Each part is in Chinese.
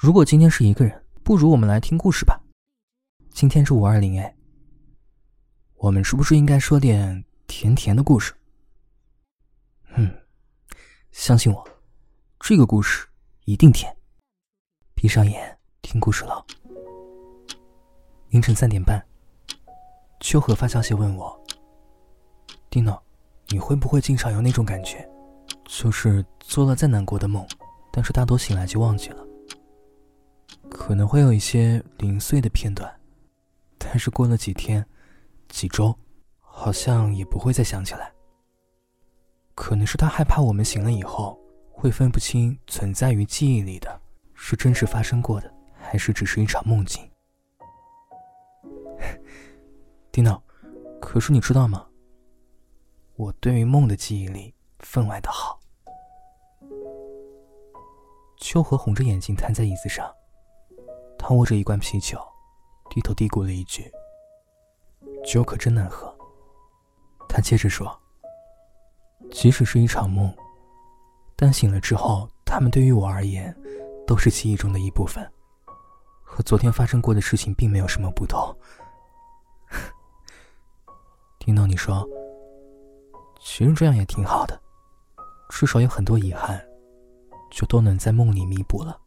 如果今天是一个人，不如我们来听故事吧。今天是五二零哎，我们是不是应该说点甜甜的故事？嗯，相信我，这个故事一定甜。闭上眼听故事了。凌晨三点半，秋荷发消息问我：“Dino，你会不会经常有那种感觉，就是做了再难过的梦，但是大多醒来就忘记了？”可能会有一些零碎的片段，但是过了几天、几周，好像也不会再想起来。可能是他害怕我们醒了以后会分不清存在于记忆里的是真实发生过的，还是只是一场梦境。Dino，可是你知道吗？我对于梦的记忆力分外的好。秋荷红着眼睛瘫在椅子上。他握着一罐啤酒，低头嘀咕了一句：“酒可真难喝。”他接着说：“即使是一场梦，但醒了之后，他们对于我而言，都是记忆中的一部分，和昨天发生过的事情并没有什么不同。”听到你说，其实这样也挺好的，至少有很多遗憾，就都能在梦里弥补了。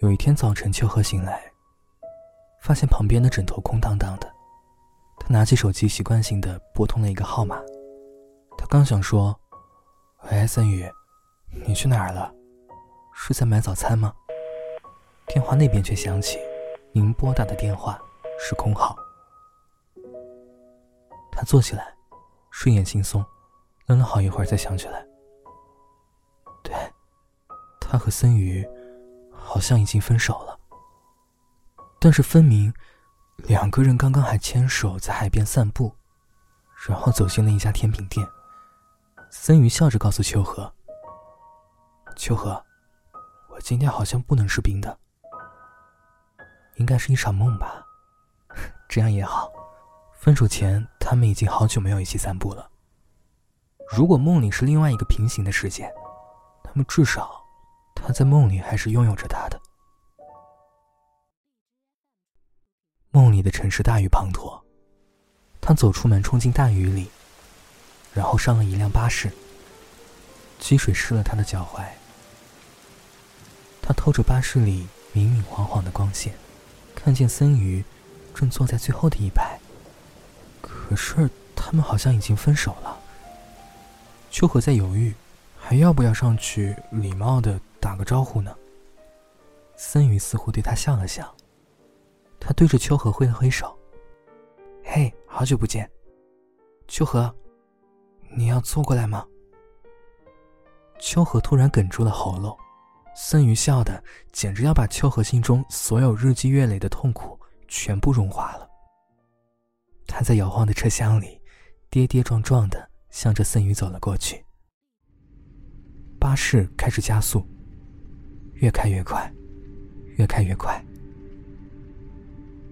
有一天早晨，秋荷醒来，发现旁边的枕头空荡荡的。他拿起手机，习惯性的拨通了一个号码。他刚想说：“喂，森宇，你去哪儿了？是在买早餐吗？”电话那边却响起：“您拨打的电话是空号。”他坐起来，睡眼惺忪，愣了好一会儿，才想起来：“对，他和森宇。”好像已经分手了，但是分明两个人刚刚还牵手在海边散步，然后走进了一家甜品店。森鱼笑着告诉秋荷：“秋荷，我今天好像不能吃冰的，应该是一场梦吧？这样也好，分手前他们已经好久没有一起散步了。如果梦里是另外一个平行的世界，他们至少……”他在梦里还是拥有着他的。梦里的城市大雨滂沱，他走出门，冲进大雨里，然后上了一辆巴士。积水湿了他的脚踝。他透着巴士里明明晃晃的光线，看见森鱼正坐在最后的一排。可是他们好像已经分手了。秋荷在犹豫，还要不要上去礼貌的。打个招呼呢。森宇似乎对他笑了笑，他对着秋荷挥了挥手：“嘿，好久不见，秋荷，你要坐过来吗？”秋荷突然哽住了喉咙，森宇笑的简直要把秋荷心中所有日积月累的痛苦全部融化了。他在摇晃的车厢里，跌跌撞撞的向着森宇走了过去。巴士开始加速。越开越快，越开越快。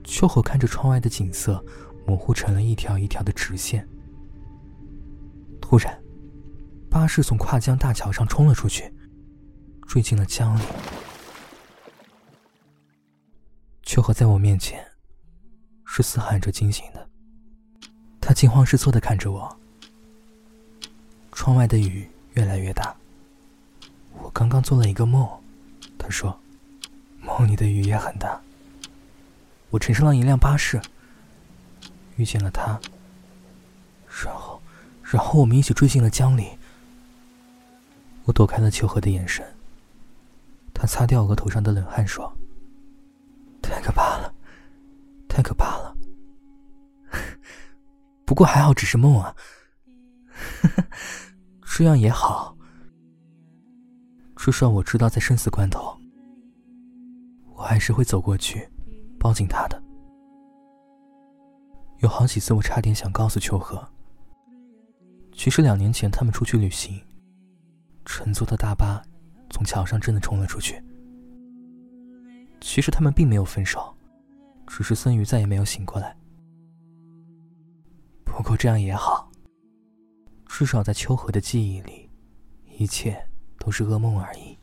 秋荷看着窗外的景色，模糊成了一条一条的直线。突然，巴士从跨江大桥上冲了出去，坠进了江里。秋荷在我面前，是嘶喊着惊醒的。他惊慌失措的看着我。窗外的雨越来越大。我刚刚做了一个梦。他说：“梦里的雨也很大。我乘上了一辆巴士，遇见了他。然后，然后我们一起坠进了江里。我躲开了秋荷的眼神。他擦掉额头上的冷汗，说：‘太可怕了，太可怕了。不过还好，只是梦啊。这样也好。’”至少我知道，在生死关头，我还是会走过去，抱紧他的。有好几次，我差点想告诉秋荷，其实两年前他们出去旅行，乘坐的大巴从桥上真的冲了出去。其实他们并没有分手，只是孙瑜再也没有醒过来。不过这样也好，至少在秋荷的记忆里，一切。都是噩梦而已。